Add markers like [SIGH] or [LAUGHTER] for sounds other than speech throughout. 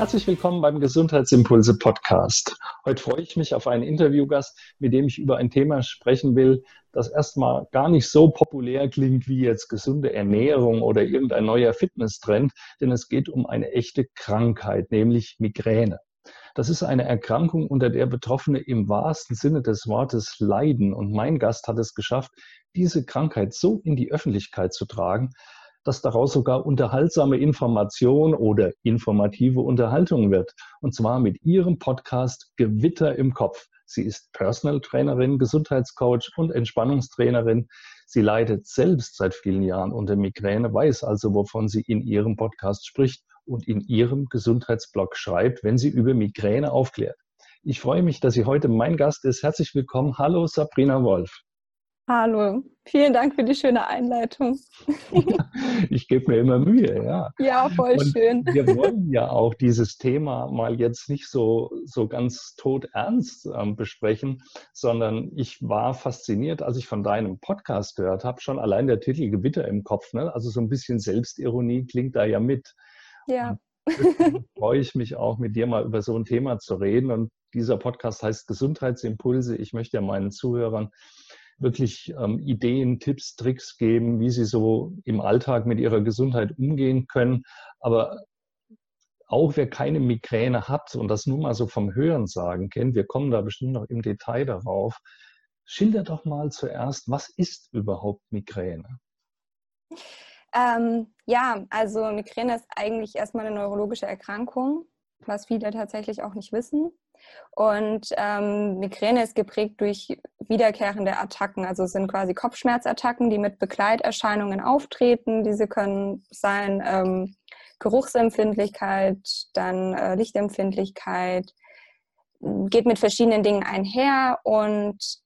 Herzlich willkommen beim Gesundheitsimpulse Podcast. Heute freue ich mich auf einen Interviewgast, mit dem ich über ein Thema sprechen will, das erstmal gar nicht so populär klingt wie jetzt gesunde Ernährung oder irgendein neuer Fitnesstrend, denn es geht um eine echte Krankheit, nämlich Migräne. Das ist eine Erkrankung, unter der Betroffene im wahrsten Sinne des Wortes leiden. Und mein Gast hat es geschafft, diese Krankheit so in die Öffentlichkeit zu tragen, dass daraus sogar unterhaltsame Information oder informative Unterhaltung wird. Und zwar mit ihrem Podcast Gewitter im Kopf. Sie ist Personal Trainerin, Gesundheitscoach und Entspannungstrainerin. Sie leidet selbst seit vielen Jahren unter Migräne, weiß also, wovon sie in ihrem Podcast spricht und in ihrem Gesundheitsblog schreibt, wenn sie über Migräne aufklärt. Ich freue mich, dass sie heute mein Gast ist. Herzlich willkommen. Hallo Sabrina Wolf. Hallo, vielen Dank für die schöne Einleitung. [LAUGHS] ich gebe mir immer Mühe, ja. Ja, voll Und schön. [LAUGHS] Wir wollen ja auch dieses Thema mal jetzt nicht so, so ganz tot ernst ähm, besprechen, sondern ich war fasziniert, als ich von deinem Podcast gehört habe, schon allein der Titel Gewitter im Kopf, ne? also so ein bisschen Selbstironie klingt da ja mit. Ja. [LAUGHS] freue ich mich auch, mit dir mal über so ein Thema zu reden. Und dieser Podcast heißt Gesundheitsimpulse. Ich möchte ja meinen Zuhörern wirklich ähm, Ideen, Tipps, Tricks geben, wie sie so im Alltag mit ihrer Gesundheit umgehen können. Aber auch wer keine Migräne hat und das nur mal so vom Hörensagen kennt, wir kommen da bestimmt noch im Detail darauf, schilder doch mal zuerst, was ist überhaupt Migräne? Ähm, ja, also Migräne ist eigentlich erstmal eine neurologische Erkrankung, was viele tatsächlich auch nicht wissen. Und ähm, Migräne ist geprägt durch wiederkehrende Attacken. Also sind quasi Kopfschmerzattacken, die mit Begleiterscheinungen auftreten. Diese können sein ähm, Geruchsempfindlichkeit, dann äh, Lichtempfindlichkeit, geht mit verschiedenen Dingen einher und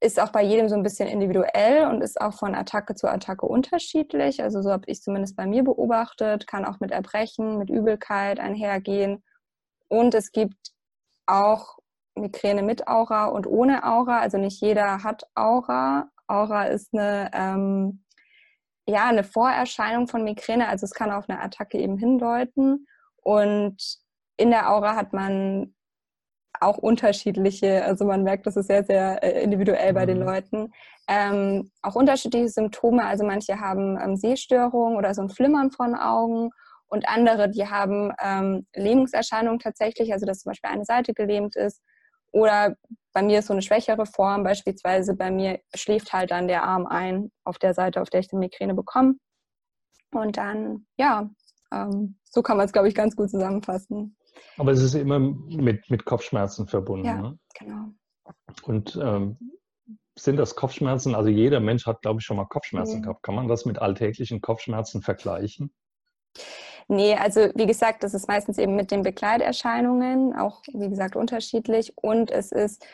ist auch bei jedem so ein bisschen individuell und ist auch von Attacke zu Attacke unterschiedlich. Also so habe ich zumindest bei mir beobachtet, kann auch mit Erbrechen, mit Übelkeit einhergehen. Und es gibt auch Migräne mit Aura und ohne Aura. Also nicht jeder hat Aura. Aura ist eine, ähm, ja, eine Vorerscheinung von Migräne. Also es kann auf eine Attacke eben hindeuten. Und in der Aura hat man auch unterschiedliche, also man merkt, das ist sehr, sehr äh, individuell bei den mhm. Leuten, ähm, auch unterschiedliche Symptome. Also manche haben ähm, Sehstörungen oder so ein Flimmern von Augen und andere, die haben ähm, Lähmungserscheinungen tatsächlich, also dass zum Beispiel eine Seite gelähmt ist. Oder bei mir ist so eine schwächere Form, beispielsweise bei mir schläft halt dann der Arm ein auf der Seite, auf der ich die Migräne bekomme. Und dann, ja, ähm, so kann man es, glaube ich, ganz gut zusammenfassen. Aber es ist immer mit, mit Kopfschmerzen verbunden. Ja, ne? genau. Und ähm, sind das Kopfschmerzen? Also jeder Mensch hat, glaube ich, schon mal Kopfschmerzen mhm. gehabt. Kann man das mit alltäglichen Kopfschmerzen vergleichen? Nee, also wie gesagt, das ist meistens eben mit den Begleiterscheinungen, auch wie gesagt unterschiedlich. Und es ist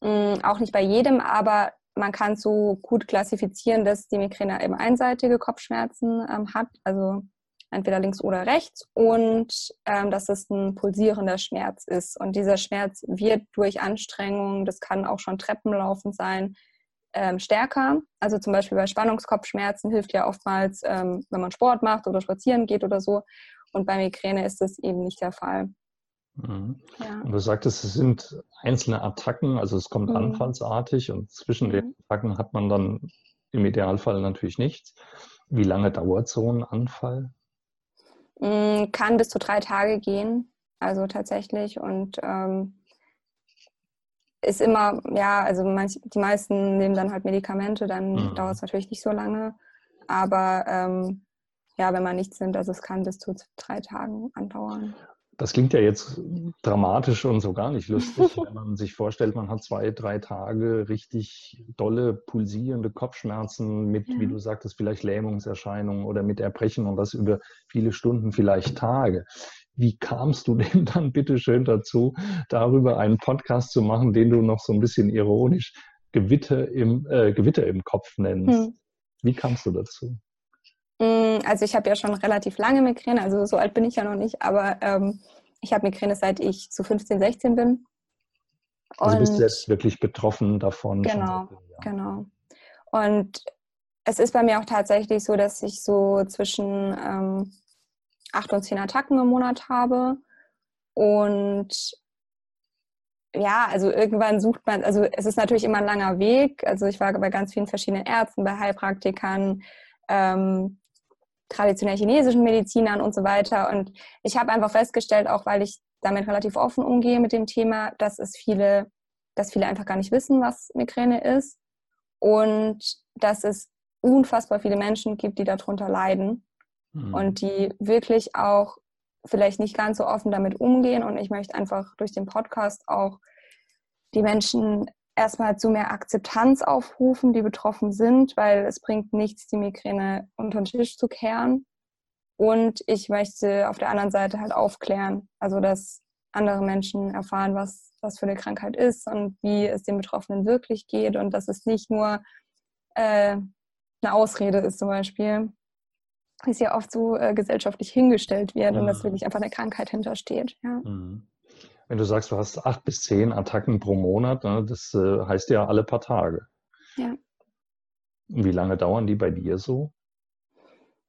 mh, mm, auch nicht bei jedem, aber man kann so gut klassifizieren, dass die Migräne eben einseitige Kopfschmerzen ähm, hat, also entweder links oder rechts, und ähm, dass es ein pulsierender Schmerz ist. Und dieser Schmerz wird durch Anstrengung, das kann auch schon Treppenlaufen sein, ähm, stärker. Also zum Beispiel bei Spannungskopfschmerzen hilft ja oftmals, ähm, wenn man Sport macht oder spazieren geht oder so. Und bei Migräne ist das eben nicht der Fall. Mhm. Ja. Und du sagtest, es sind einzelne Attacken, also es kommt mhm. anfallsartig und zwischen mhm. den Attacken hat man dann im Idealfall natürlich nichts. Wie lange dauert so ein Anfall? Mm, kann bis zu drei Tage gehen, also tatsächlich. Und ähm, ist immer, ja, also manch, die meisten nehmen dann halt Medikamente, dann mhm. dauert es natürlich nicht so lange. Aber ähm, ja, wenn man nichts nimmt, also es kann bis zu drei Tagen andauern. Das klingt ja jetzt dramatisch und so gar nicht lustig, [LAUGHS] wenn man sich vorstellt, man hat zwei, drei Tage richtig dolle, pulsierende Kopfschmerzen mit, ja. wie du sagtest, vielleicht Lähmungserscheinungen oder mit Erbrechen und das über viele Stunden, vielleicht Tage. wie kamst du [LAUGHS] denn dann bitte schön dazu, darüber einen Podcast zu machen, den du noch so ein bisschen ironisch Gewitter im, äh, Gewitter im Kopf nennst? Hm. Wie kamst du dazu? Mm, also ich habe ja schon relativ lange Migräne, also so alt bin ich ja noch nicht, aber ähm, ich habe Migräne seit ich so 15, 16 bin. Also und bist du jetzt wirklich betroffen davon? Genau, genau. Und es ist bei mir auch tatsächlich so, dass ich so zwischen ähm, acht und zehn Attacken im Monat habe. Und ja, also irgendwann sucht man, also es ist natürlich immer ein langer Weg. Also ich war bei ganz vielen verschiedenen Ärzten, bei Heilpraktikern, ähm, traditionell chinesischen Medizinern und so weiter. Und ich habe einfach festgestellt, auch weil ich damit relativ offen umgehe mit dem Thema, dass es viele, dass viele einfach gar nicht wissen, was Migräne ist und dass es unfassbar viele Menschen gibt, die darunter leiden mhm. und die wirklich auch vielleicht nicht ganz so offen damit umgehen. Und ich möchte einfach durch den Podcast auch die Menschen erstmal zu mehr Akzeptanz aufrufen, die betroffen sind, weil es bringt nichts, die Migräne unter den Tisch zu kehren. Und ich möchte auf der anderen Seite halt aufklären, also dass andere Menschen erfahren, was das für eine Krankheit ist und wie es den Betroffenen wirklich geht und dass es nicht nur äh, eine Ausrede ist zum Beispiel, wie es ja oft so äh, gesellschaftlich hingestellt wird mhm. und dass mhm. wirklich einfach eine Krankheit hintersteht. Ja. Mhm. Wenn du sagst, du hast acht bis zehn Attacken pro Monat, ne, das äh, heißt ja alle paar Tage. Ja. Wie lange dauern die bei dir so?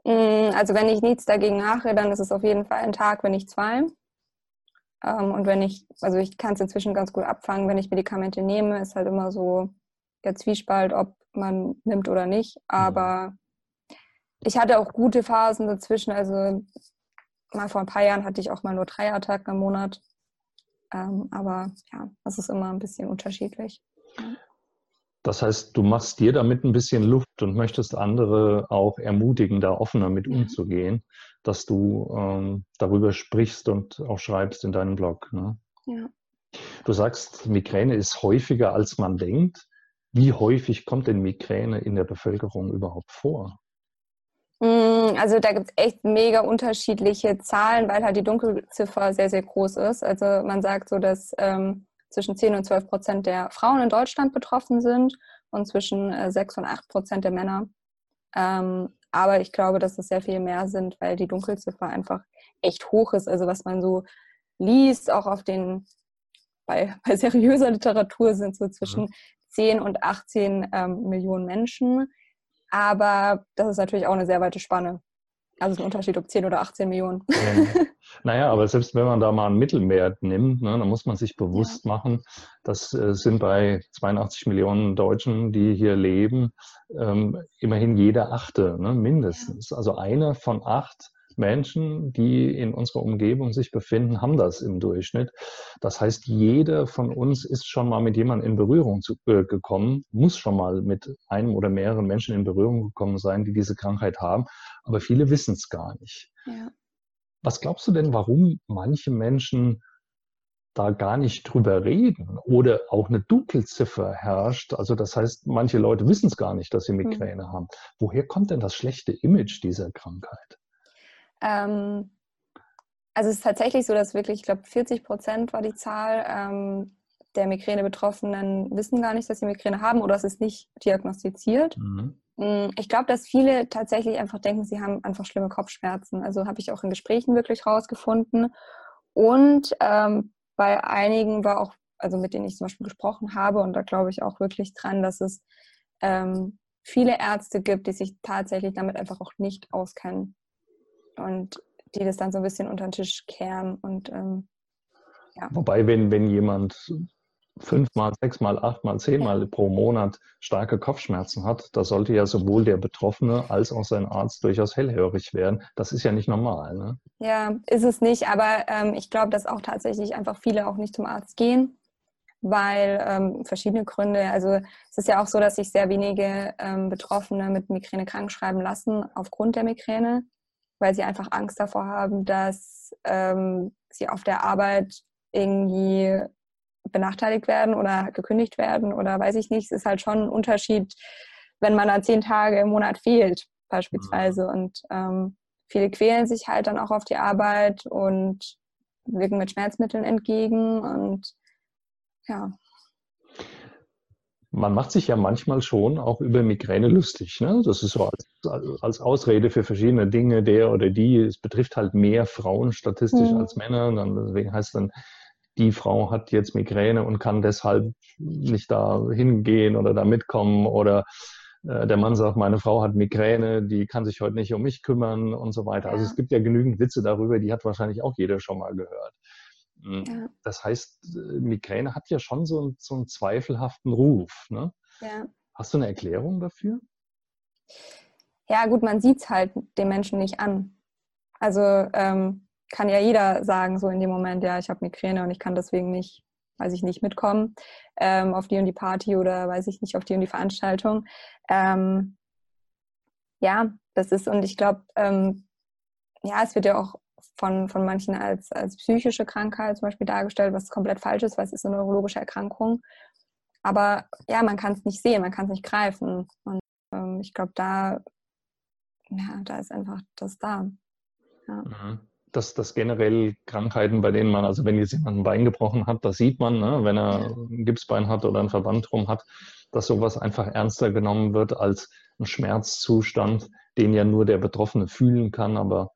Mm, also wenn ich nichts dagegen mache, dann ist es auf jeden Fall ein Tag, wenn nicht zwei. Ähm, und wenn ich, also ich kann es inzwischen ganz gut abfangen, wenn ich Medikamente nehme, ist halt immer so der Zwiespalt, ob man nimmt oder nicht. Mhm. Aber ich hatte auch gute Phasen dazwischen. Also mal vor ein paar Jahren hatte ich auch mal nur drei Attacken im Monat. Ähm, aber ja, das ist immer ein bisschen unterschiedlich. Das heißt, du machst dir damit ein bisschen Luft und möchtest andere auch ermutigen, da offener mit umzugehen, dass du ähm, darüber sprichst und auch schreibst in deinem Blog. Ne? Ja. Du sagst, Migräne ist häufiger, als man denkt. Wie häufig kommt denn Migräne in der Bevölkerung überhaupt vor? Also da gibt es echt mega unterschiedliche Zahlen, weil halt die Dunkelziffer sehr, sehr groß ist. Also man sagt so, dass ähm, zwischen 10 und 12 Prozent der Frauen in Deutschland betroffen sind und zwischen äh, 6 und 8 Prozent der Männer. Ähm, aber ich glaube, dass es sehr viel mehr sind, weil die Dunkelziffer einfach echt hoch ist. Also was man so liest, auch auf den, bei, [LAUGHS] bei seriöser Literatur sind so zwischen mhm. 10 und 18 ähm, Millionen Menschen. Aber das ist natürlich auch eine sehr weite Spanne. Also es ist ein Unterschied, ob 10 oder 18 Millionen. Ja. Naja, aber selbst wenn man da mal einen Mittelwert nimmt, ne, dann muss man sich bewusst ja. machen, das äh, sind bei 82 Millionen Deutschen, die hier leben, ähm, immerhin jeder Achte, ne, mindestens. Ja. Also einer von acht Menschen, die in unserer Umgebung sich befinden, haben das im Durchschnitt. Das heißt, jeder von uns ist schon mal mit jemandem in Berührung zu, äh, gekommen, muss schon mal mit einem oder mehreren Menschen in Berührung gekommen sein, die diese Krankheit haben. Aber viele wissen es gar nicht. Ja. Was glaubst du denn, warum manche Menschen da gar nicht drüber reden oder auch eine Dunkelziffer herrscht. Also das heißt, manche Leute wissen es gar nicht, dass sie hm. Migräne mhm. haben. Woher kommt denn das schlechte Image dieser Krankheit? Ähm, also es ist tatsächlich so, dass wirklich, ich glaube, 40 Prozent war die Zahl ähm, der Migräne-Betroffenen wissen gar nicht, dass sie Migräne haben oder es ist nicht diagnostiziert. Mhm. Mm, ich glaube, dass viele tatsächlich einfach denken, sie haben einfach schlimme Kopfschmerzen. Also habe ich auch in Gesprächen wirklich rausgefunden. Und ähm, bei einigen war auch, also mit denen ich zum Beispiel gesprochen habe, und da glaube ich auch wirklich dran, dass es ähm, viele Ärzte gibt, die sich tatsächlich damit einfach auch nicht auskennen und die das dann so ein bisschen unter den Tisch kehren. Und, ähm, ja. Wobei, wenn, wenn jemand fünfmal, sechsmal, achtmal, zehnmal ja. pro Monat starke Kopfschmerzen hat, da sollte ja sowohl der Betroffene als auch sein Arzt durchaus hellhörig werden. Das ist ja nicht normal. Ne? Ja, ist es nicht, aber ähm, ich glaube, dass auch tatsächlich einfach viele auch nicht zum Arzt gehen, weil ähm, verschiedene Gründe, also es ist ja auch so, dass sich sehr wenige ähm, Betroffene mit Migräne krank schreiben lassen aufgrund der Migräne weil sie einfach Angst davor haben, dass ähm, sie auf der Arbeit irgendwie benachteiligt werden oder gekündigt werden oder weiß ich nicht. Es ist halt schon ein Unterschied, wenn man da zehn Tage im Monat fehlt, beispielsweise. Mhm. Und ähm, viele quälen sich halt dann auch auf die Arbeit und wirken mit Schmerzmitteln entgegen und ja. Man macht sich ja manchmal schon auch über Migräne lustig. Ne? Das ist so als, als, Ausrede für verschiedene Dinge, der oder die. Es betrifft halt mehr Frauen statistisch mhm. als Männer. Dann, deswegen heißt dann, die Frau hat jetzt Migräne und kann deshalb nicht da hingehen oder da mitkommen oder äh, der Mann sagt, meine Frau hat Migräne, die kann sich heute nicht um mich kümmern und so weiter. Ja. Also es gibt ja genügend Witze darüber, die hat wahrscheinlich auch jeder schon mal gehört. Hm, ja. Das heißt, äh, Migräne hat ja schon so, so einen zweifelhaften Ruf. Ne? Ja. Hast du eine Erklärung dafür? Ja, gut, man sieht es halt den Menschen nicht an. Also ähm, kann ja jeder sagen, so in dem Moment, ja, ich habe Migräne und ich kann deswegen nicht, weiß ich nicht, mitkommen ähm, auf die und die Party oder weiß ich nicht, auf die und die Veranstaltung. Ähm, ja, das ist, und ich glaube, ähm, ja, es wird ja auch von, von manchen als, als psychische Krankheit zum Beispiel dargestellt, was komplett falsch ist, weil es ist eine neurologische Erkrankung. Aber ja, man kann es nicht sehen, man kann es nicht greifen. Und ähm, ich glaube, da, ja, da ist einfach das da. Ja. Mhm dass das generell Krankheiten, bei denen man, also wenn jetzt jemand ein Bein gebrochen hat, das sieht man, ne, wenn er ein Gipsbein hat oder ein Verband drum hat, dass sowas einfach ernster genommen wird als ein Schmerzzustand, den ja nur der Betroffene fühlen kann, aber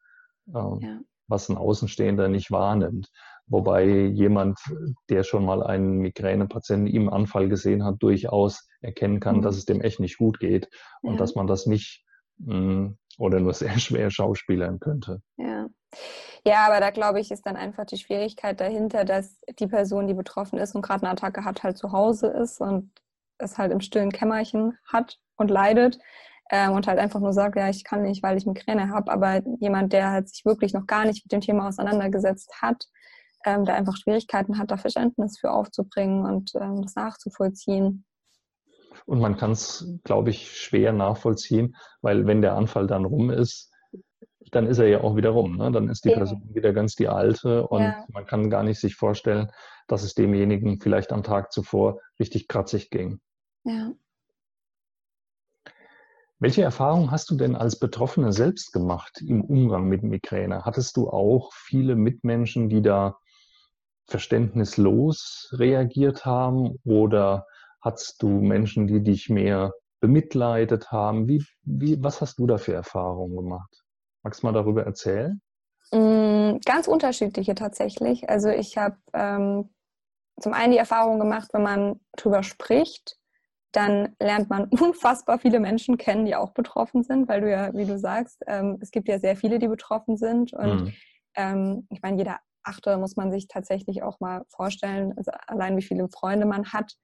äh, ja. Was ein Außenstehender nicht wahrnimmt. Wobei jemand, der schon mal einen Migränepatienten im Anfall gesehen hat, durchaus erkennen kann, mhm. dass es dem echt nicht gut geht und ja. dass man das nicht mh, hm, oder nur [LAUGHS] sehr schwer schauspielern könnte. Ja. Ja, aber da glaube ich, ist dann einfach die Schwierigkeit dahinter, dass die Person, die betroffen ist und gerade eine Attacke hat, halt zu Hause ist und es halt im stillen Kämmerchen hat und leidet äh, und halt einfach nur sagt, ja, ich kann nicht, weil ich Migräne habe. Aber jemand, der halt sich wirklich noch gar nicht mit dem Thema auseinandergesetzt hat, ähm, der einfach Schwierigkeiten hat, da Verständnis für aufzubringen und ähm, das nachzuvollziehen. Und man kann es, glaube ich, schwer nachvollziehen, weil wenn der Anfall dann rum ist, dann ist er ja auch wieder rum. Ne? Dann ist die ja. Person wieder ganz die alte und ja. man kann gar nicht sich vorstellen, dass es demjenigen vielleicht am Tag zuvor richtig kratzig ging. Ja. Welche Erfahrungen hast du denn als Betroffene selbst gemacht im Umgang mit Migräne? Hattest du auch viele Mitmenschen, die da verständnislos reagiert haben oder hattest du Menschen, die dich mehr bemitleidet haben? Wie, wie, was hast du da für Erfahrungen gemacht? Magst du mal darüber erzählen? Mm, ganz unterschiedliche tatsächlich. Also ich habe ähm, zum einen die Erfahrung gemacht, wenn man drüber spricht, dann lernt man [LAUGHS] unfassbar viele Menschen kennen, die auch betroffen sind, weil du ja, wie du sagst, ähm, es gibt ja sehr viele, die betroffen sind. Und mhm. ähm, ich meine, jeder Achte muss man sich tatsächlich auch mal vorstellen, also allein wie viele Freunde man hat,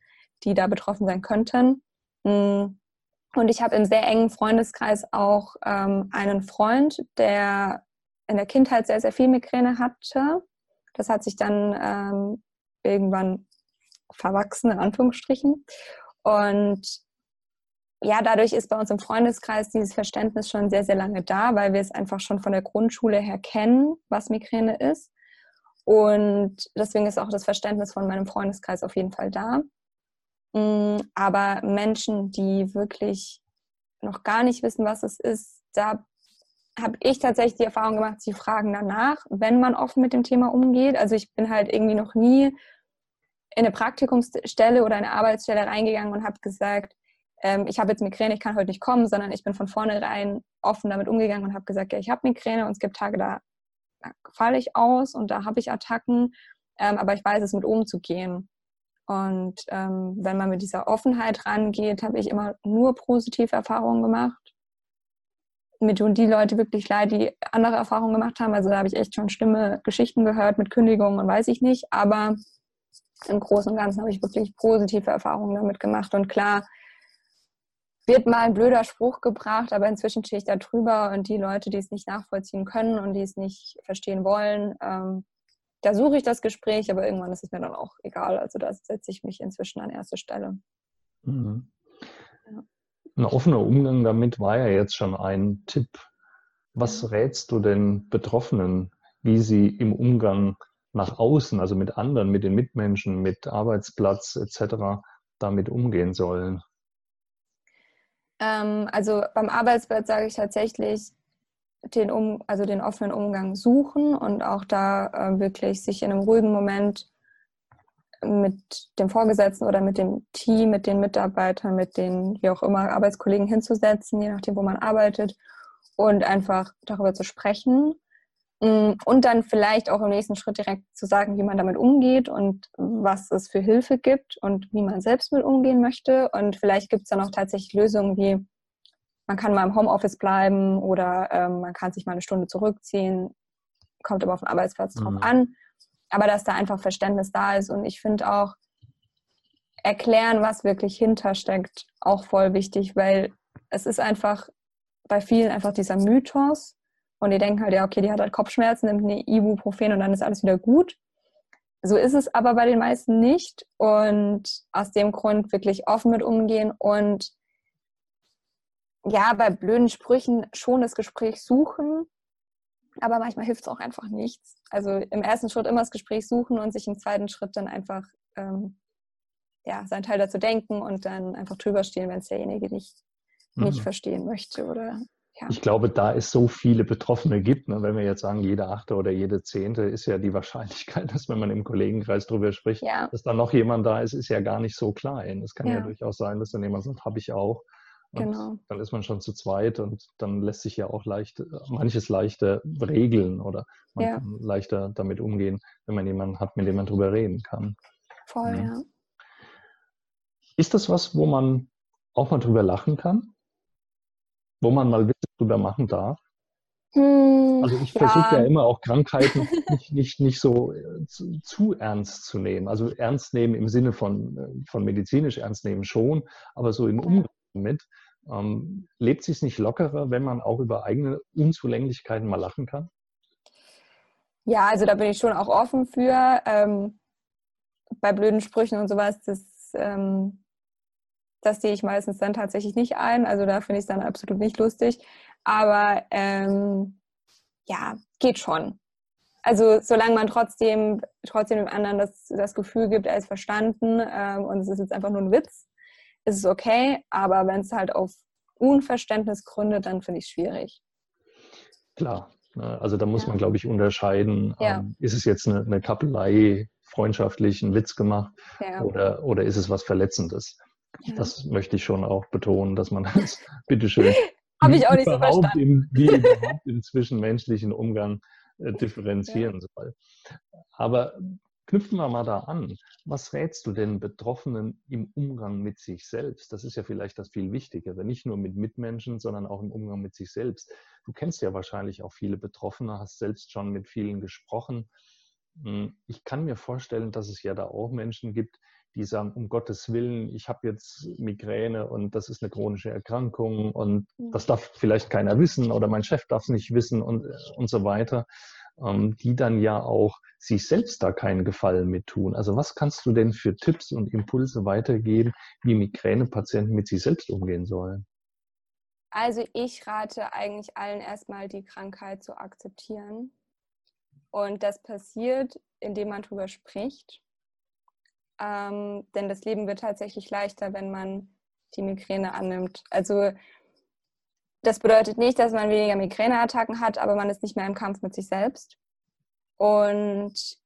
die da betroffen sein könnten. Mhm. Und ich habe im sehr engen Freundeskreis auch ähm, einen Freund, der in der Kindheit sehr, sehr viel Migräne hatte. Das hat sich dann ähm, irgendwann verwachsen, in Anführungsstrichen. Und ja, dadurch ist bei uns im Freundeskreis dieses Verständnis schon sehr, sehr lange da, weil wir es einfach schon von der Grundschule her kennen, was Migräne ist. Und deswegen ist auch das Verständnis von meinem Freundeskreis auf jeden Fall da. Mm, aber Menschen, die wirklich noch gar nicht wissen, was es ist, da habe ich tatsächlich die Erfahrung gemacht, sie fragen danach, wenn man offen mit dem Thema umgeht. Also ich bin halt irgendwie noch nie in eine Praktikumsstelle oder eine Arbeitsstelle reingegangen und habe gesagt, ähm, ich habe jetzt Migräne, ich kann heute nicht kommen, sondern ich bin von vornherein offen damit umgegangen und habe gesagt, ja, ich habe Migräne und es gibt Tage, da, falle ich aus und da habe ich Attacken, ähm, aber ich weiß es mit umzugehen. Und ähm, wenn man mit dieser Offenheit rangeht, habe ich immer nur positive Erfahrungen gemacht. Mir tun die Leute wirklich leid, die andere Erfahrungen gemacht haben. Also da habe ich echt schon schlimme Geschichten gehört mit Kündigungen und weiß ich nicht. Aber im Großen und Ganzen habe ich wirklich positive Erfahrungen damit gemacht. Und klar, wird mal ein blöder Spruch gebracht, aber inzwischen stehe ich da drüber und die Leute, die es nicht nachvollziehen können und die es nicht verstehen wollen, ähm, da suche ich das Gespräch, aber irgendwann ist es mir dann auch egal. Also da setze ich mich inzwischen an erste Stelle. Mhm. Ja. Ein offener Umgang damit war ja jetzt schon ein Tipp. Was rätst du denn Betroffenen, wie sie im Umgang nach außen, also mit anderen, mit den Mitmenschen, mit Arbeitsplatz etc., damit umgehen sollen? Ähm, also beim Arbeitsplatz sage ich tatsächlich, den, um, also den offenen Umgang suchen und auch da äh, wirklich sich in einem ruhigen Moment mit dem Vorgesetzten oder mit dem Team, mit den Mitarbeitern, mit den, wie auch immer, Arbeitskollegen hinzusetzen, je nachdem, wo man arbeitet und einfach darüber zu sprechen und dann vielleicht auch im nächsten Schritt direkt zu sagen, wie man damit umgeht und was es für Hilfe gibt und wie man selbst mit umgehen möchte. Und vielleicht gibt es dann auch tatsächlich Lösungen wie, man kann mal im Homeoffice bleiben oder ähm, man kann sich mal eine Stunde zurückziehen, kommt aber auf den Arbeitsplatz drauf mhm. an aber dass da einfach Verständnis da ist. Und ich finde auch, erklären, was wirklich hintersteckt, auch voll wichtig, weil es ist einfach bei vielen einfach dieser Mythos und die denken halt, ja, okay, die hat halt Kopfschmerzen, nimmt eine Ibuprofen und dann ist alles wieder gut. So ist es aber bei den meisten nicht und aus dem Grund wirklich offen mit umgehen und ja, bei blöden Sprüchen schon das Gespräch suchen, aber manchmal hilft es auch einfach nichts. Also im ersten Schritt immer das Gespräch suchen und sich im zweiten Schritt dann einfach ähm, ja, seinen Teil dazu denken und dann einfach drüber stehen, wenn es derjenige nicht, mhm. nicht verstehen möchte. Oder, ja. Ich glaube, da es so viele Betroffene gibt, ne, wenn wir jetzt sagen, jeder Achte oder jede Zehnte, ist ja die Wahrscheinlichkeit, [LAUGHS] dass wenn man im Kollegenkreis drüber spricht, ja. dass da noch jemand da ist, ist ja gar nicht so klein. Es kann ja. ja durchaus sein, dass dann jemand sagt, habe ich auch. Und genau. Dann ist man schon zu zweit und dann lässt sich ja auch leicht, manches leichter regeln oder man ja. kann leichter damit umgehen, wenn man jemanden hat, mit dem man drüber reden kann. Voll, ja. ja. Ist das was, wo man auch mal drüber lachen kann? Wo man mal Witze drüber machen darf? Hm, also ich ja. versuche ja immer auch Krankheiten [LAUGHS] nicht, nicht, nicht so äh, zu, zu, ernst zu nehmen. Also ernst nehmen im Sinne von, äh, von medizinisch ernst nehmen schon, aber so im Umgang mit. Ähm, lebt sich nicht lockerer, wenn man auch über eigene Unzulänglichkeiten mal lachen kann? Ja, also da bin ich schon auch offen für. Ähm, bei blöden Sprüchen und sowas, das, ähm, das sehe ich meistens dann tatsächlich nicht ein. Also da finde ich es dann absolut nicht lustig. Aber ähm, ja, geht schon. Also solange man trotzdem, trotzdem dem anderen das, das Gefühl gibt, er ist verstanden ähm, und es ist jetzt einfach nur ein Witz, ist es okay, aber wenn es halt auf Unverständnis gründet, dann finde ich es schwierig. Klar, ne, also da muss ja. man, glaube ich, unterscheiden, ja. ähm, ist es jetzt eine, eine Kappelei, freundschaftlich einen Witz gemacht ja. oder, oder ist es was Verletzendes? Das möchte ich schon auch betonen, dass man [LAUGHS] das bitteschön Habe ich auch nicht so verstanden. Im, wie [LAUGHS] überhaupt im zwischenmenschlichen Umgang äh, differenzieren soll. Aber Knüpfen wir mal da an. Was rätst du denn Betroffenen im Umgang mit sich selbst? Das ist ja vielleicht das viel Wichtigere, nicht nur mit Mitmenschen, sondern auch im Umgang mit sich selbst. Du kennst ja wahrscheinlich auch viele Betroffene, hast selbst schon mit vielen gesprochen. Hm, ich kann mir vorstellen, dass es ja da auch Menschen gibt, die sagen, um Gottes Willen, ich habe jetzt Migräne und das ist eine chronische Erkrankung und das darf vielleicht keiner wissen oder mein Chef darf es nicht wissen und, und so weiter. Ähm, die dann ja auch sich selbst da keinen Gefallen mit tun. Also was kannst du denn für Tipps und Impulse weitergeben, wie Migränepatienten mit sich selbst umgehen sollen? Also ich rate eigentlich allen erstmal die Krankheit zu akzeptieren. Und das passiert, indem man darüber spricht. Ähm, denn das Leben wird tatsächlich leichter, wenn man die Migräne annimmt. Also das bedeutet nicht, dass man weniger Migräneattacken hat, aber man ist nicht mehr im Kampf mit sich selbst. Und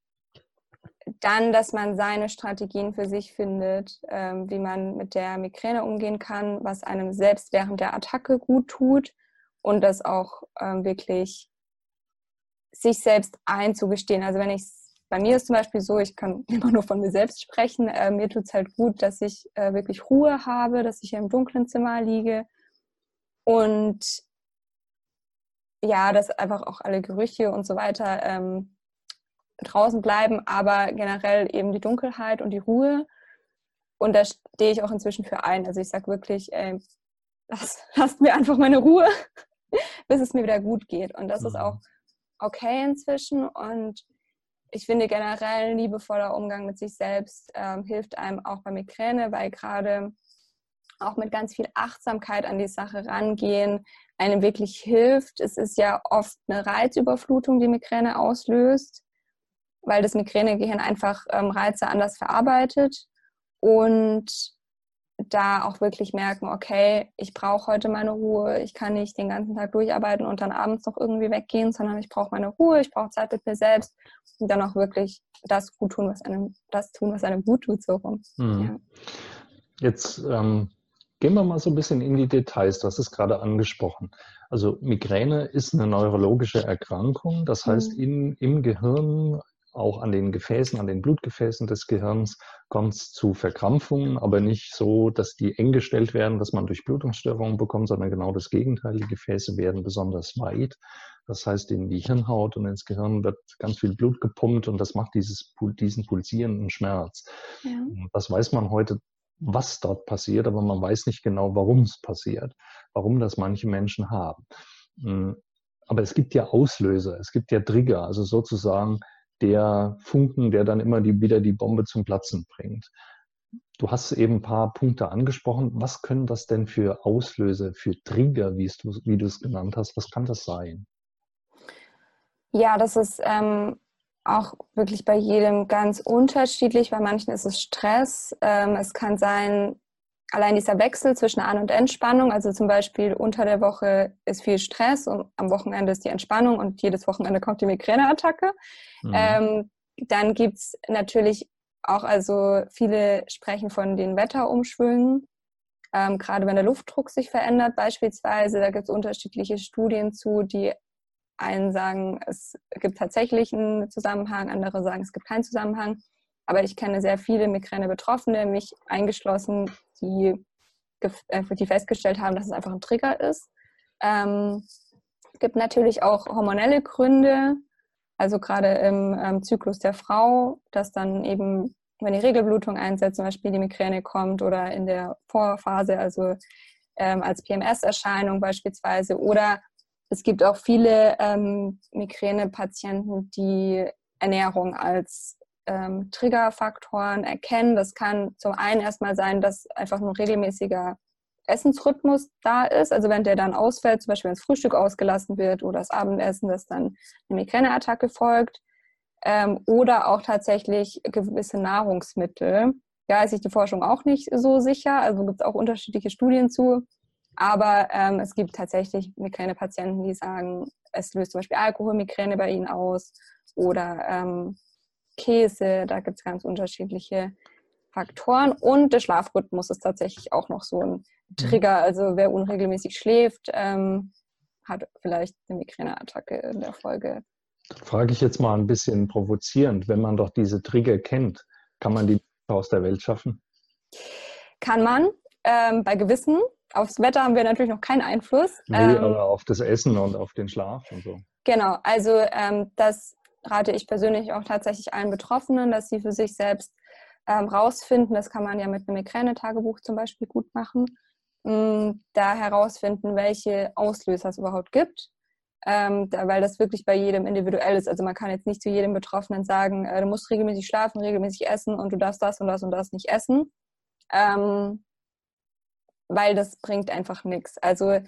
dann, dass man seine Strategien für sich findet, ähm, wie man mit der Migräne umgehen kann, was einem selbst während der Attacke gut tut und das auch ähm, wirklich sich selbst einzugestehen. Also wenn ich bei mir ist zum Beispiel so, ich kann [LAUGHS] immer nur von mir selbst sprechen, äh, mir tut es halt gut, dass ich äh, wirklich Ruhe habe, dass ich hier im dunklen Zimmer liege, und ja, dass einfach auch alle Gerüche und so weiter ähm, draußen bleiben, aber generell eben die Dunkelheit und die Ruhe. Und da stehe ich auch inzwischen für ein. Also ich sage wirklich, ey, lass, [LAUGHS] lasst mir einfach meine Ruhe, [LAUGHS] bis es mir wieder gut geht. Und das mhm. ist auch okay inzwischen. Und ich finde generell liebevoller Umgang mit sich selbst ähm, hilft einem auch bei Migräne, weil gerade auch mit ganz viel Achtsamkeit an die Sache rangehen, einem wirklich hilft. Es ist ja oft eine Reizüberflutung, die Migräne auslöst, weil das Migränegehirn einfach ähm, Reize anders verarbeitet. Und da auch wirklich merken, okay, ich brauche heute meine Ruhe, ich kann nicht den ganzen Tag durcharbeiten und dann abends noch irgendwie weggehen, sondern ich brauche meine Ruhe, ich brauche Zeit mit mir selbst und dann auch wirklich das gut tun, was einem, das tun, was einem gut tut, so rum. Mhm. Ja. Jetzt ähm, gehen wir mal so ein bisschen in die Details. Du hast es gerade angesprochen. Also Migräne ist eine neurologische Erkrankung. Das heißt, mhm. in, im Gehirn auch an den Gefäßen, an den Blutgefäßen des Gehirns kommt es zu Verkrampfungen, aber nicht so, dass die eng gestellt werden, dass man Durchblutungsstörungen bekommt, sondern genau das Gegenteil. Die Gefäße werden besonders weit. Das heißt, in die Hirnhaut und ins Gehirn wird ganz viel Blut gepumpt und das macht dieses, diesen pulsierenden Schmerz. Ja. Das weiß man heute, was dort passiert, aber man weiß nicht genau, warum es passiert, warum das manche Menschen haben. Hm, aber es gibt ja Auslöser, es gibt ja Trigger, also sozusagen der Funken, der dann immer die, wieder die Bombe zum Platzen bringt. Du hast eben ein paar Punkte angesprochen. Was können das denn für Auslöser, für Trigger, wie du, wie du es genannt hast? Was kann das sein? Ja, das ist ähm, auch wirklich bei jedem ganz unterschiedlich. Bei manchen ist es Stress. Ähm, es kann sein, allein dieser Wechsel zwischen An- und Entspannung, also zum Beispiel unter der Woche ist viel Stress und am Wochenende ist die Entspannung und jedes Wochenende kommt die Migräneattacke. Mhm. Ähm, dann gibt es natürlich auch, also viele sprechen von den Wetterumschwüngen, ähm, gerade wenn der Luftdruck sich verändert beispielsweise. Da gibt es unterschiedliche Studien zu, die einen sagen, es gibt tatsächlich einen Zusammenhang, andere sagen, es gibt keinen Zusammenhang. Aber ich kenne sehr viele Migräne-Betroffene, mich eingeschlossen, die, äh, die festgestellt haben, dass es einfach ein Trigger ist. Ähm, gibt natürlich auch hormonelle Gründe, also gerade im ähm, Zyklus der Frau, dass dann eben, wenn die Regelblutung einsetzt, zum Beispiel die Migräne kommt oder in der Vorphase, also ähm, als PMS-Erscheinung beispielsweise. Oder es gibt auch viele ähm, Migräne-Patienten, die Ernährung als ähm, Triggerfaktoren erkennen. Das kann zum einen erstmal sein, dass einfach ein regelmäßiger Essensrhythmus da ist. Also wenn der dann ausfällt, zum Beispiel wenn das Frühstück ausgelassen wird oder das Abendessen, dass dann eine Migräneattacke folgt. Ähm, oder auch tatsächlich gewisse Nahrungsmittel. Da ist sich die Forschung auch nicht so sicher. Also gibt es auch unterschiedliche Studien zu. Aber ähm, es gibt tatsächlich Migränepatienten, die sagen, es löst zum Beispiel Alkoholmigräne bei ihnen aus oder ähm, Käse, da gibt es ganz unterschiedliche Faktoren. Und der Schlafrhythmus ist tatsächlich auch noch so ein mhm. Trigger. Also wer unregelmäßig schläft, ähm, hat vielleicht eine Migräneattacke in der Folge. Frage ich jetzt mal ein bisschen provozierend. Wenn man doch diese Trigger kennt, kann man die aus der Welt schaffen? Kann man. Ähm, bei gewissen. Aufs Wetter haben wir natürlich noch keinen Einfluss. Nee, ähm, aber auf das Essen und auf den Schlaf und so. Genau, also ähm, das rate ich persönlich auch tatsächlich allen Betroffenen, dass sie für sich selbst ähm, rausfinden, das kann man ja mit einem Migränetagebuch zum Beispiel gut machen, mh, mm, da herausfinden, welche Auslöser es überhaupt gibt. Ähm, da, weil das wirklich bei jedem individuell ist. Also man kann jetzt nicht zu jedem Betroffenen sagen, äh, du musst regelmäßig schlafen, regelmäßig essen und du darfst das und das und das nicht essen, ähm, weil das bringt einfach nichts. Also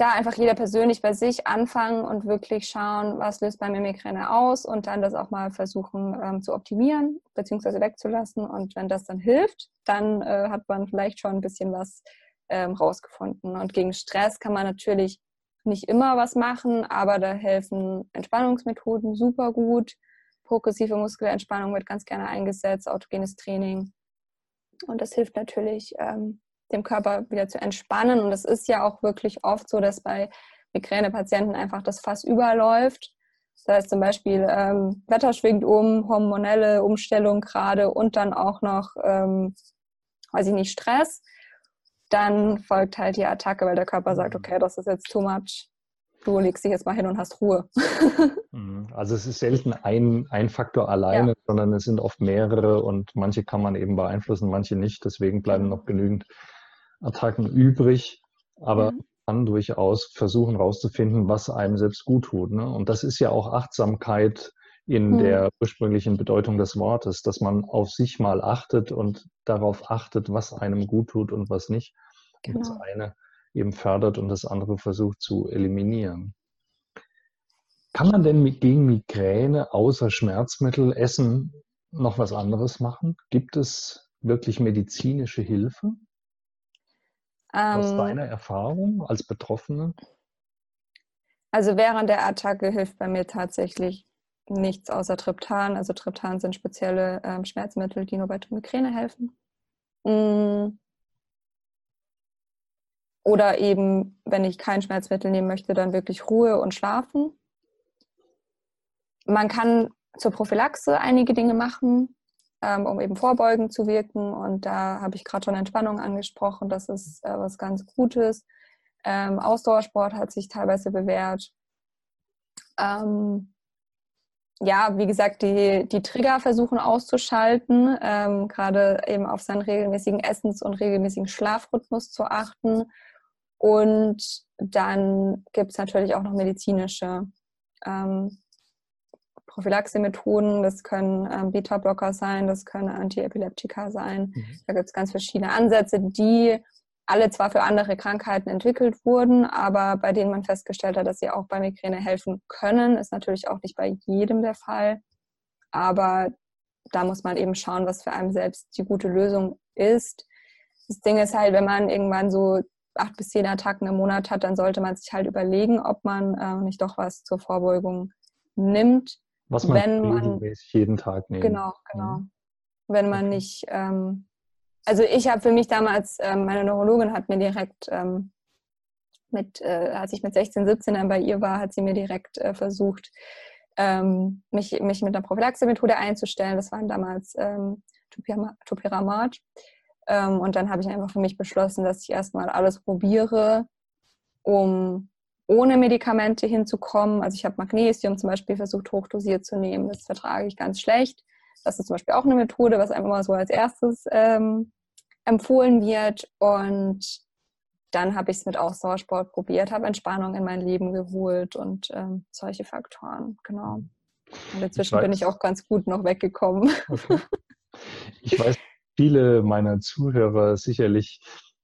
da einfach jeder persönlich bei sich anfangen und wirklich schauen, was löst bei mir Migräne aus und dann das auch mal versuchen ähm, zu optimieren bzw. wegzulassen. Und wenn das dann hilft, dann äh, hat man vielleicht schon ein bisschen was ähm, rausgefunden. Und gegen Stress kann man natürlich nicht immer was machen, aber da helfen Entspannungsmethoden super gut. Progressive Muskelentspannung wird ganz gerne eingesetzt, autogenes Training. Und das hilft natürlich, ähm, dem Körper wieder zu entspannen. Und es ist ja auch wirklich oft so, dass bei Migränepatienten einfach das Fass überläuft. Das heißt zum Beispiel, ähm, Wetter schwingt um, hormonelle Umstellung gerade und dann auch noch, ähm, weiß ich nicht, Stress. Dann folgt halt die Attacke, weil der Körper sagt, mhm. okay, das ist jetzt too much. Du legst dich jetzt mal hin und hast Ruhe. [LAUGHS] Mhm. also es ist selten ein, ein Faktor alleine, ja. sondern es sind oft mehrere und manche kann man eben beeinflussen, manche nicht. Deswegen bleiben mhm. noch genügend Attacken übrig, aber mhm. kann durchaus versuchen herauszufinden, was einem selbst gut tut. Ne? Und das ist ja auch Achtsamkeit in mhm. der ursprünglichen Bedeutung des Wortes, dass man auf sich mal achtet und darauf achtet, was einem gut tut und was nicht. Genau. Und das genau. eine eben fördert und das andere versucht zu eliminieren. Kann man denn gegen Migräne außer Schmerzmittel essen noch was anderes machen? Gibt es wirklich medizinische Hilfe? Aus ähm, deiner Erfahrung als Betroffene? Also während der Attacke hilft bei mir tatsächlich nichts außer Triptan. Also Triptan sind spezielle ähm, Schmerzmittel, die nur bei Migräne helfen. Mm. Oder eben, wenn ich kein Schmerzmittel nehmen möchte, dann wirklich Ruhe und Schlafen. Man kann zur Prophylaxe einige Dinge machen, ähm, um eben vorbeugend zu wirken. Und da habe ich gerade schon Entspannung angesprochen. Das ist äh, was ganz Gutes. Ähm, Ausdauersport hat sich teilweise bewährt. Ähm, ja, wie gesagt, die, die Trigger versuchen auszuschalten, ähm, gerade eben auf seinen regelmäßigen Essens- und regelmäßigen Schlafrhythmus zu achten. Und dann gibt es natürlich auch noch medizinische ähm, Prophylaxe-Methoden. Das können ähm, Beta-Blocker sein, das können Antiepileptika sein. Mhm. Da gibt es ganz verschiedene Ansätze, die alle zwar für andere Krankheiten entwickelt wurden, aber bei denen man festgestellt hat, dass sie auch bei Migräne helfen können, ist natürlich auch nicht bei jedem der Fall. Aber da muss man eben schauen, was für einen selbst die gute Lösung ist. Das Ding ist halt, wenn man irgendwann so acht bis zehn Attacken im Monat hat, dann sollte man sich halt überlegen, ob man äh, nicht doch was zur Vorbeugung nimmt. Was man wenn man jeden Tag nimmt. Genau, genau. Mhm. Wenn man nicht ähm, also ich habe für mich damals, ähm, meine Neurologin hat mir direkt ähm, mit, äh, als ich mit 16, 17 dann bei ihr war, hat sie mir direkt äh, versucht, ähm, mich, mich mit einer Prophylaxe-Methode einzustellen. Das waren damals ähm, Topiramat. Ähm, und dann habe ich einfach für mich beschlossen, dass ich erstmal alles probiere, um ohne Medikamente hinzukommen. Also ich habe Magnesium zum Beispiel versucht hochdosiert zu nehmen. Das vertrage ich ganz schlecht. Das ist zum Beispiel auch eine Methode, was einfach mal so als erstes ähm, empfohlen wird. Und dann habe ich es mit Ausdauersport probiert, habe Entspannung in mein Leben geholt und ähm, solche Faktoren, genau. Und inzwischen ich bin ich auch ganz gut noch weggekommen. Okay. Ich weiß, viele meiner Zuhörer sicherlich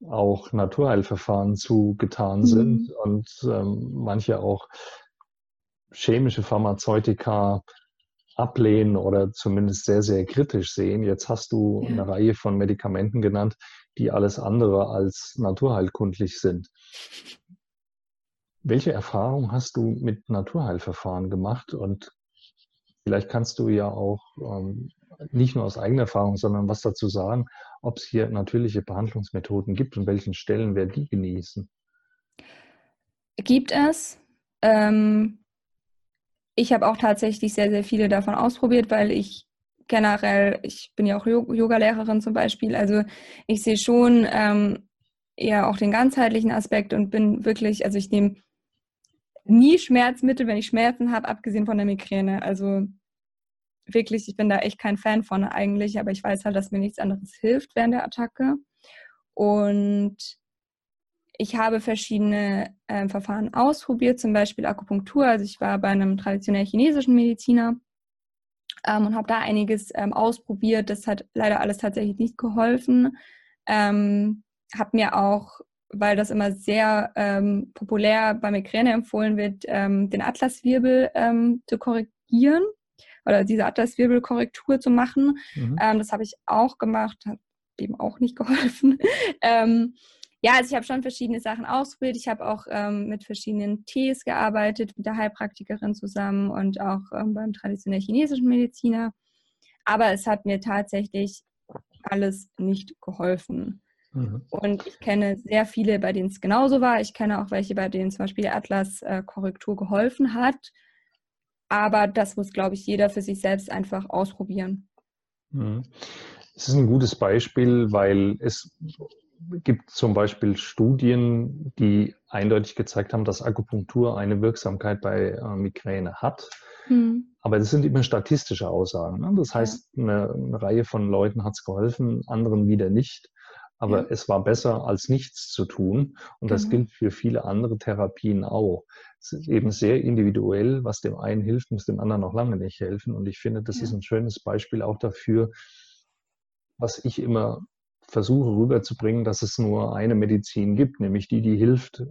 auch Naturheilverfahren zugetan mhm. sind und ähm, manche auch chemische Pharmazeutika ablehnen oder zumindest sehr, sehr kritisch sehen. Jetzt hast du ja. eine Reihe von Medikamenten genannt, die alles andere als naturheilkundlich sind. Welche Erfahrung hast du mit Naturheilverfahren gemacht? Und vielleicht kannst du ja auch ähm, nicht nur aus eigener Erfahrung, sondern was dazu sagen, ob es hier natürliche Behandlungsmethoden gibt und welchen Stellen wir die genießen. Gibt es. Ähm, ich habe auch tatsächlich sehr, sehr viele davon ausprobiert, weil ich generell, ich bin ja auch Yoga-Lehrerin zum Beispiel, also ich sehe schon ähm, eher auch den ganzheitlichen Aspekt und bin wirklich, also ich nehme nie Schmerzmittel, wenn ich Schmerzen habe, abgesehen von der Migräne. Also wirklich, ich bin da echt kein Fan von eigentlich, aber ich weiß halt, dass mir nichts anderes hilft während der Attacke. Und ich habe verschiedene äh, Verfahren ausprobiert, zum Beispiel Akupunktur. Also ich war bei einem traditionell chinesischen Mediziner ähm, und habe da einiges ähm, ausprobiert. Das hat leider alles tatsächlich nicht geholfen. Ähm, habe mir auch, weil das immer sehr ähm, populär bei Migräne empfohlen wird, ähm, den Atlaswirbel ähm, zu korrigieren oder diese Atlaswirbelkorrektur zu machen. Mhm. das habe ich auch gemacht, hat eben auch nicht [LAUGHS] geholfen ja, also ich habe schon verschiedene Sachen ausprobiert. Ich habe auch ähm, mit verschiedenen Tees gearbeitet, mit der Heilpraktikerin zusammen und auch ähm, beim traditionell chinesischen Mediziner. Aber es hat mir tatsächlich alles nicht geholfen. Mhm. Und ich kenne sehr viele, bei denen es genauso war. Ich kenne auch welche, bei denen zum Beispiel die Atlas-Korrektur äh, geholfen hat. Aber das muss, glaube ich, jeder für sich selbst einfach ausprobieren. Mhm. Es ist ein gutes Beispiel, weil es gibt zum Beispiel Studien, die eindeutig gezeigt haben, dass Akupunktur eine Wirksamkeit bei äh, Migräne hat. Mhm. Aber das sind immer statistische Aussagen. Ne? Das heißt, eine, eine, Reihe von Leuten hat es geholfen, anderen wieder nicht. Aber ja. es war besser, als nichts zu tun. Und das genau. gilt für viele andere Therapien auch. Es ist eben sehr individuell. Was dem einen hilft, muss dem anderen noch lange nicht helfen. Und ich finde, das ja. ist ein schönes Beispiel auch dafür, was ich immer versuche rüberzubringen, dass es nur eine Medizin gibt, nämlich die, die hilft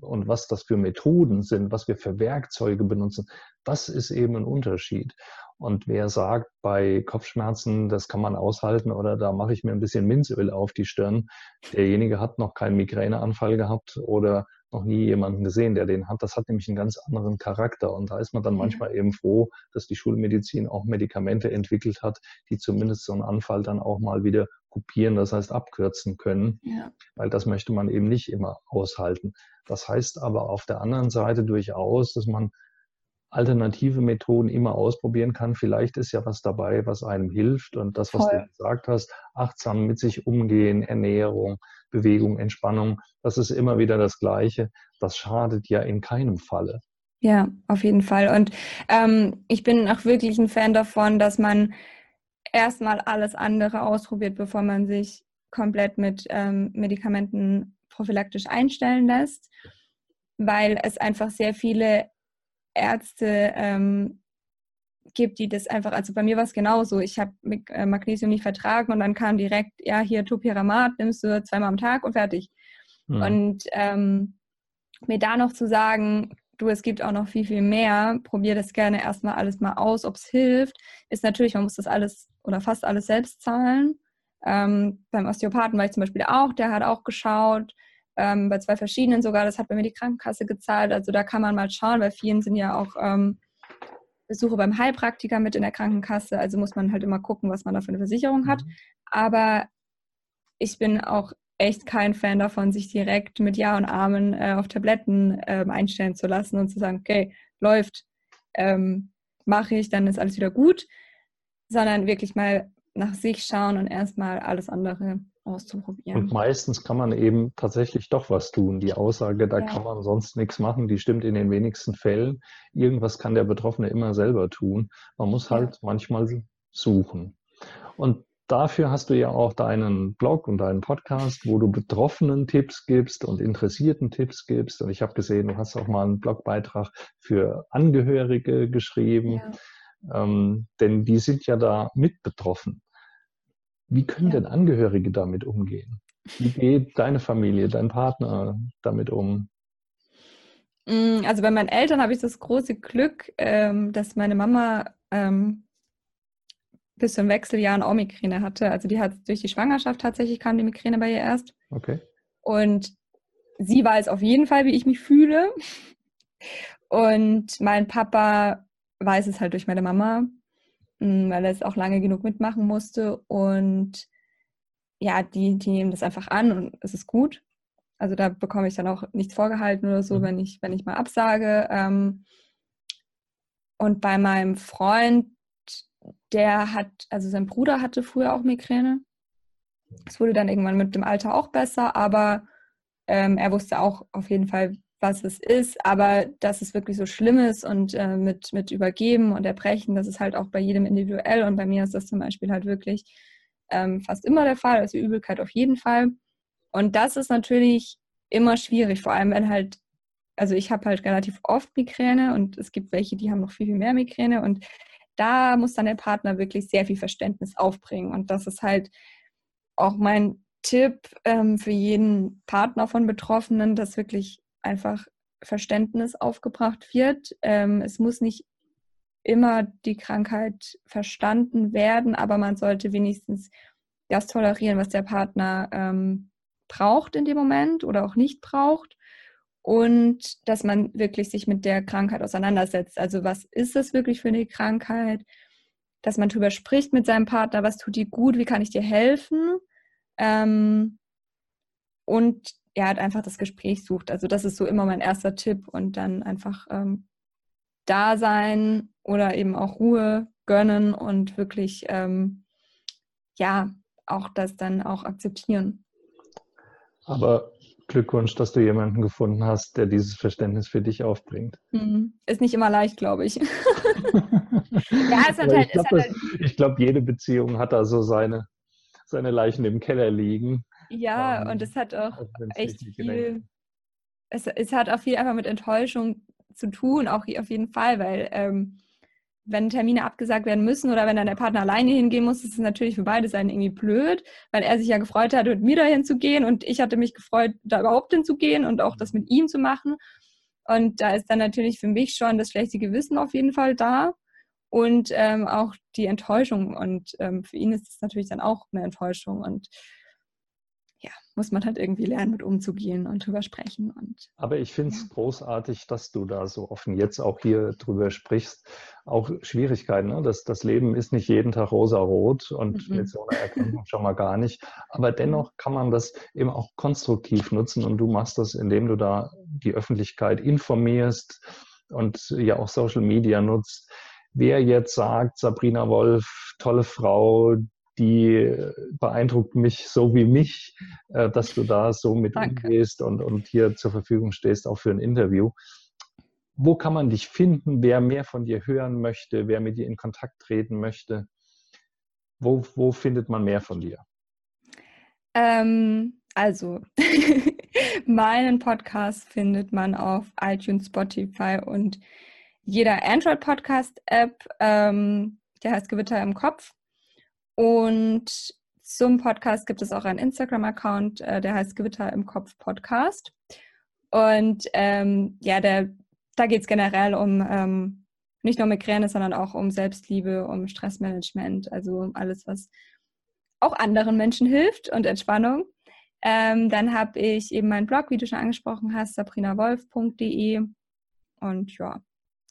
und was das für Methoden sind, was wir für Werkzeuge benutzen, das ist eben ein Unterschied. Und wer sagt, bei Kopfschmerzen, das kann man aushalten oder da mache ich mir ein bisschen Minzöl auf die Stirn, derjenige hat noch keinen Migräneanfall gehabt oder noch nie jemanden gesehen, der den hat. Das hat nämlich einen ganz anderen Charakter. Und da ist man dann manchmal eben froh, dass die Schulmedizin auch Medikamente entwickelt hat, die zumindest so einen Anfall dann auch mal wieder kopieren, das heißt abkürzen können, ja. weil das möchte man eben nicht immer aushalten. Das heißt aber auf der anderen Seite durchaus, dass man alternative Methoden immer ausprobieren kann. Vielleicht ist ja was dabei, was einem hilft. Und das, was Voll. du gesagt hast, achtsam mit sich umgehen, Ernährung, Bewegung, Entspannung, das ist immer wieder das Gleiche. Das schadet ja in keinem Falle. Ja, auf jeden Fall. Und ähm, ich bin auch wirklich ein Fan davon, dass man erstmal alles andere ausprobiert, bevor man sich komplett mit ähm, Medikamenten prophylaktisch einstellen lässt, weil es einfach sehr viele Ärzte ähm, gibt, die das einfach, also bei mir war es genauso. Ich habe äh, Magnesium nicht vertragen und dann kam direkt, ja, hier Topiramat nimmst du zweimal am Tag und fertig. Mhm. Und ähm, mir da noch zu sagen, du, es gibt auch noch viel, viel mehr, probier das gerne erstmal alles mal aus, ob es hilft, ist natürlich, man muss das alles oder fast alles selbst zahlen. Ähm, beim Osteopathen war ich zum Beispiel auch, der hat auch geschaut, ähm, bei zwei verschiedenen sogar, das hat bei mir die Krankenkasse gezahlt. Also da kann man mal schauen, weil vielen sind ja auch ähm, Besuche beim Heilpraktiker mit in der Krankenkasse. Also muss man halt immer gucken, was man da für eine Versicherung hat. Mhm. Aber ich bin auch echt kein Fan davon, sich direkt mit Ja und Amen äh, auf Tabletten äh, einstellen zu lassen und zu sagen, okay, läuft, ähm, mache ich, dann ist alles wieder gut, sondern wirklich mal nach sich schauen und erstmal alles andere auszuprobieren. Und meistens kann man eben tatsächlich doch was tun. Die Aussage, da ja. kann man sonst nichts machen, die stimmt in den wenigsten Fällen. Irgendwas kann der Betroffene immer selber tun. Man muss halt ja. manchmal suchen. Und dafür hast du ja auch deinen Blog und deinen Podcast, wo du Betroffenen Tipps gibst und Interessierten Tipps gibst. Und ich habe gesehen, du hast auch mal einen Blogbeitrag für Angehörige geschrieben. Ja. Ähm, denn die sind ja da mit betroffen. Wie können ja. denn Angehörige damit umgehen? Wie geht deine Familie, dein Partner damit um? Mm, also bei meinen Eltern habe ich das große Glück, ähm, dass meine Mama ähm, bis zum Wechseljahren auch Migräne hatte. Also die hat durch die Schwangerschaft tatsächlich kam die Migräne bei ihr erst. Okay. Und sie weiß auf jeden Fall, wie ich mich fühle. Und mein Papa weiß es halt durch meine Mama. Weil er es auch lange genug mitmachen musste. Und ja, die, die nehmen das einfach an und es ist gut. Also da bekomme ich dann auch nichts vorgehalten oder so, mhm. wenn ich, wenn ich mal absage. Ähm, und bei meinem Freund, der hat, also sein Bruder hatte früher auch Migräne. Es wurde dann irgendwann mit dem Alter auch besser, aber ähm, er wusste auch auf jeden Fall, was es ist, aber dass es wirklich so schlimm ist und äh, mit, mit Übergeben und Erbrechen, das ist halt auch bei jedem individuell. Und bei mir ist das zum Beispiel halt wirklich ähm, fast immer der Fall, also Übelkeit auf jeden Fall. Und das ist natürlich immer schwierig, vor allem wenn halt, also ich habe halt relativ oft Migräne und es gibt welche, die haben noch viel, viel mehr Migräne. Und da muss dann der Partner wirklich sehr viel Verständnis aufbringen. Und das ist halt auch mein Tipp ähm, für jeden Partner von Betroffenen, dass wirklich einfach Verständnis aufgebracht wird. Ähm, es muss nicht immer die Krankheit verstanden werden, aber man sollte wenigstens das tolerieren, was der Partner ähm, braucht in dem Moment oder auch nicht braucht. Und dass man wirklich sich mit der Krankheit auseinandersetzt. Also was ist das wirklich für eine Krankheit? Dass man darüber spricht mit seinem Partner, was tut dir gut, wie kann ich dir helfen? Ähm, und er hat einfach das Gespräch sucht. Also das ist so immer mein erster Tipp und dann einfach ähm, da sein oder eben auch Ruhe gönnen und wirklich ähm, ja auch das dann auch akzeptieren. Aber Glückwunsch, dass du jemanden gefunden hast, der dieses Verständnis für dich aufbringt. Mhm. Ist nicht immer leicht, glaube ich. [LAUGHS] ja, es hat halt, ich glaube, halt glaub, jede Beziehung hat da so seine, seine Leichen im Keller liegen. Ja, um, und es hat auch echt viel, es, es, hat auch viel einfach mit Enttäuschung zu tun, auch auf jeden Fall, weil ähm, wenn Termine abgesagt werden müssen oder wenn dann der Partner alleine hingehen muss, ist es natürlich für beide Seiten irgendwie blöd, weil er sich ja gefreut hat, mit mir dahin zu gehen und ich hatte mich gefreut, da überhaupt hinzugehen und auch das mit ihm zu machen. Und da ist dann natürlich für mich schon das schlechte Gewissen auf jeden Fall da und ähm, auch die Enttäuschung. Und ähm, für ihn ist es natürlich dann auch eine Enttäuschung. Und muss man halt irgendwie lernen, mit umzugehen und drüber sprechen. Und, Aber ich finde es ja. großartig, dass du da so offen jetzt auch hier drüber sprichst. Auch Schwierigkeiten, ne? das, das Leben ist nicht jeden Tag rosa-rot und mhm. mit so einer Erkrankung schon mal gar nicht. Aber dennoch kann man das eben auch konstruktiv nutzen und du machst das, indem du da die Öffentlichkeit informierst und ja auch Social Media nutzt. Wer jetzt sagt, Sabrina Wolf, tolle Frau, die beeindruckt mich so wie mich, äh, dass du da so mit Danke. umgehst und, und hier zur Verfügung stehst, auch für ein Interview. Wo kann man dich finden, wer mehr von dir hören möchte, wer mit dir in Kontakt treten möchte? Wo, wo findet man mehr von dir? Ähm, also, [LAUGHS] meinen Podcast findet man auf iTunes, Spotify und jeder Android-Podcast-App. Ähm, der heißt Gewitter im Kopf. Und zum Podcast gibt es auch einen Instagram-Account, äh, der heißt Gewitter im Kopf Podcast. Und ähm, ja, der, da geht es generell um ähm, nicht nur Migräne, sondern auch um Selbstliebe, um Stressmanagement, also um alles, was auch anderen Menschen hilft und Entspannung. Ähm, dann habe ich eben meinen Blog, wie du schon angesprochen hast, sabrinawolf.de. Und ja,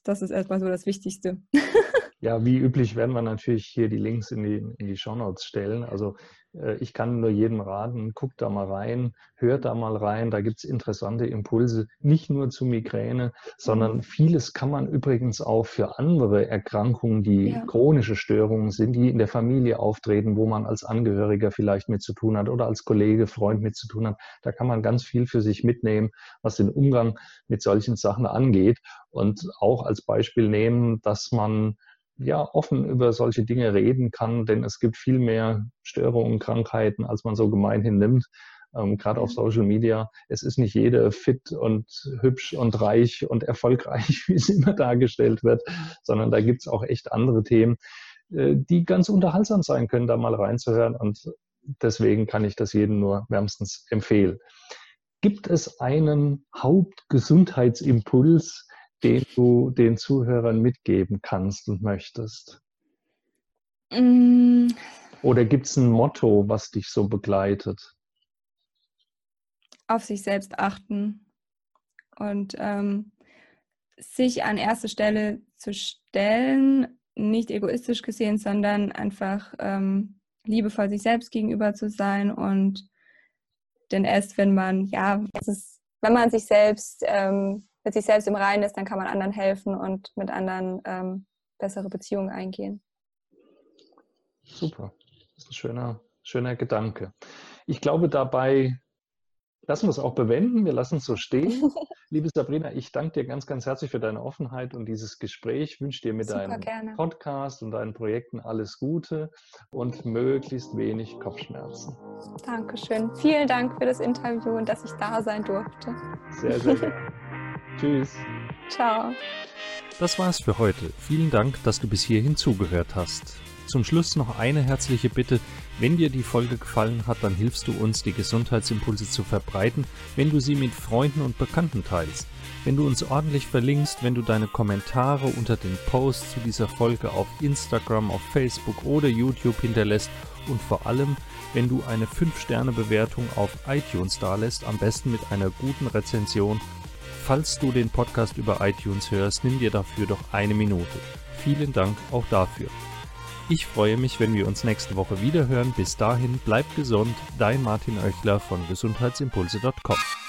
das ist erstmal so das Wichtigste. [LAUGHS] Ja, wie üblich werden wir natürlich hier die Links in die, in die Shownotes stellen. Also äh, ich kann nur jedem raten, guckt da mal rein, hört da mal rein, da gibt es interessante Impulse, nicht nur zu Migräne, sondern mhm. vieles kann man übrigens auch für andere Erkrankungen, die ja. chronische Störungen sind, die in der Familie auftreten, wo man als Angehöriger vielleicht mit zu tun hat oder als Kollege, Freund mit zu tun hat. Da kann man ganz viel für sich mitnehmen, was den Umgang mit solchen Sachen angeht und auch als Beispiel nehmen, dass man ja, offen über solche Dinge reden kann, denn es gibt viel mehr Störungen, Krankheiten, als man so gemeinhin nimmt. Ähm, Gerade auf Social Media. Es ist nicht jeder fit und hübsch und reich und erfolgreich, [LAUGHS] wie es immer dargestellt wird, sondern da gibt es auch echt andere Themen, äh, die ganz unterhaltsam sein können, da mal reinzuhören. Und deswegen kann ich das jedem nur wärmstens empfehlen. Gibt es einen Hauptgesundheitsimpuls, den du den Zuhörern mitgeben kannst und möchtest? Mm. Oder gibt es ein Motto, was dich so begleitet? Auf sich selbst achten und ähm, sich an erste Stelle zu stellen, nicht egoistisch gesehen, sondern einfach ähm, liebevoll sich selbst gegenüber zu sein und denn erst wenn man, ja, ist, wenn man sich selbst ähm, mit sich selbst im Reinen ist, dann kann man anderen helfen und mit anderen ähm, bessere Beziehungen eingehen. Super. Das ist ein schöner, schöner Gedanke. Ich glaube, dabei lassen wir es auch bewenden. Wir lassen es so stehen. [LAUGHS] Liebe Sabrina, ich danke dir ganz, ganz herzlich für deine Offenheit und dieses Gespräch. Ich wünsche dir mit Super, deinem gerne. Podcast und deinen Projekten alles Gute und möglichst wenig Kopfschmerzen. Dankeschön. Vielen Dank für das Interview und dass ich da sein durfte. Sehr, sehr gerne. [LAUGHS] Tschüss. Ciao. Das war's für heute. Vielen Dank, dass du bis hierhin zugehört hast. Zum Schluss noch eine herzliche Bitte. Wenn dir die Folge gefallen hat, dann hilfst du uns, die Gesundheitsimpulse zu verbreiten, wenn du sie mit Freunden und Bekannten teilst. Wenn du uns ordentlich verlinkst, wenn du deine Kommentare unter den Posts zu dieser Folge auf Instagram, auf Facebook oder YouTube hinterlässt und vor allem, wenn du eine 5-Sterne-Bewertung auf iTunes dalässt, am besten mit einer guten Rezension Falls du den Podcast über iTunes hörst, nimm dir dafür doch eine Minute. Vielen Dank auch dafür. Ich freue mich, wenn wir uns nächste Woche wieder hören. Bis dahin, bleib gesund. Dein Martin Oechler von gesundheitsimpulse.com.